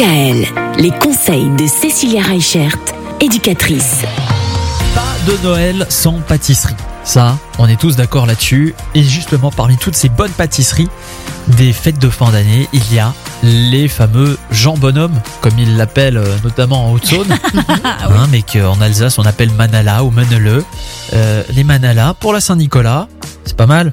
DKL, les conseils de Cécilia Reichert, éducatrice. Pas de Noël sans pâtisserie. Ça, on est tous d'accord là-dessus. Et justement, parmi toutes ces bonnes pâtisseries des fêtes de fin d'année, il y a les fameux Jean Bonhomme, comme ils l'appellent euh, notamment en Haute-Saône, hein, mais qu'en Alsace on appelle Manala ou Manele. Euh, les Manala pour la Saint-Nicolas, c'est pas mal.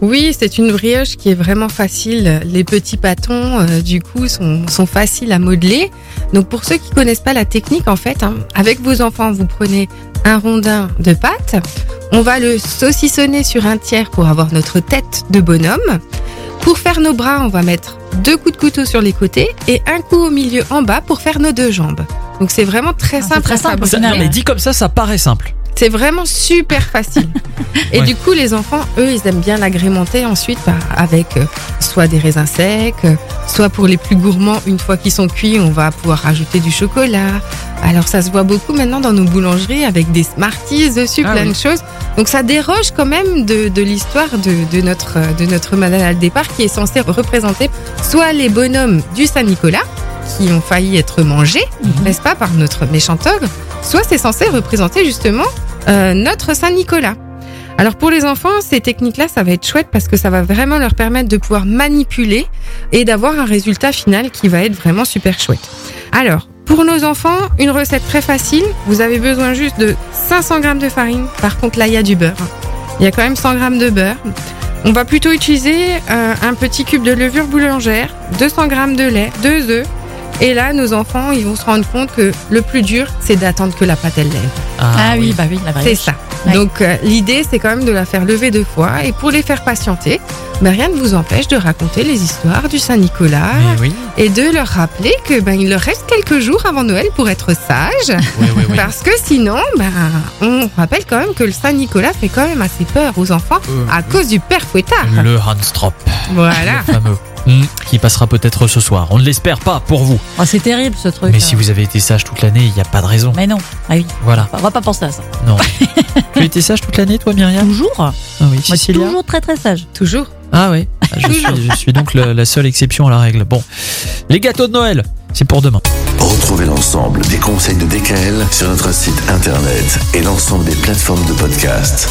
Oui, c'est une brioche qui est vraiment facile. Les petits pâtons, euh, du coup, sont, sont faciles à modeler. Donc, pour ceux qui connaissent pas la technique, en fait, hein, avec vos enfants, vous prenez un rondin de pâte. On va le saucissonner sur un tiers pour avoir notre tête de bonhomme. Pour faire nos bras, on va mettre deux coups de couteau sur les côtés et un coup au milieu en bas pour faire nos deux jambes. Donc, c'est vraiment très Ah, c'est simple. très simple, mais dit comme ça, ça paraît simple. C'est vraiment super facile. Et Ouais. du coup, les enfants, eux, ils aiment bien l'agrémenter ensuite bah, avec euh, soit des raisins secs, euh, soit pour les plus gourmands, une fois qu'ils sont cuits, on va pouvoir rajouter du chocolat. Alors ça se voit beaucoup maintenant dans nos boulangeries avec des Smarties dessus, Ah plein oui. de choses. Donc ça déroge quand même de, de l'histoire de, de notre euh, de notre Madame à le départ qui est censée représenter soit les bonhommes du Saint-Nicolas qui ont failli être mangés, Mhm. n'est-ce pas, par notre méchant ogre, soit c'est censé représenter justement euh, notre Saint-Nicolas. Alors pour les enfants, ces techniques-là, ça va être chouette parce que ça va vraiment leur permettre de pouvoir manipuler et d'avoir un résultat final qui va être vraiment super chouette. Alors, pour nos enfants, une recette très facile. Vous avez besoin juste de 500 grammes de farine. Par contre, là, il y a du beurre. Il y a quand même 100 grammes de beurre. On va plutôt utiliser euh, un petit cube de levure boulangère, 200 grammes de lait, deux œufs. Et là, nos enfants, ils vont se rendre compte que le plus dur, c'est d'attendre que la pâte elle lève. Ah, oui, bah oui, la C'est ça. Ouais. Donc euh, l'idée, c'est quand même de la faire lever deux fois. Et pour les faire patienter, ben, rien ne vous empêche de raconter les histoires du Saint-Nicolas Mais oui, et de leur rappeler que ben, il leur reste quelques jours avant Noël pour être sages. oui, oui. oui. Parce que sinon, ben, on rappelle quand même que le Saint-Nicolas fait quand même assez peur aux enfants Euh, à cause du père fouettard. Le Handstrop, Voilà. le fameux, Hmm, qui passera peut-être ce soir. On ne l'espère pas pour vous. Oh, c'est terrible ce truc. Mais hein. si vous avez été sage toute l'année, il n'y a pas de raison. Mais non, ah oui, Voilà, on va pas penser à ça. non. tu as été sage toute l'année, toi, Myriam? Toujours Ah oui, Moi, toujours très très sage. Toujours. Ah oui, Ah, je, suis, je suis donc le- la seule exception à la règle. Bon, les gâteaux de Noël, c'est pour demain. Retrouvez l'ensemble des conseils de DKL sur notre site internet et l'ensemble des plateformes de podcast.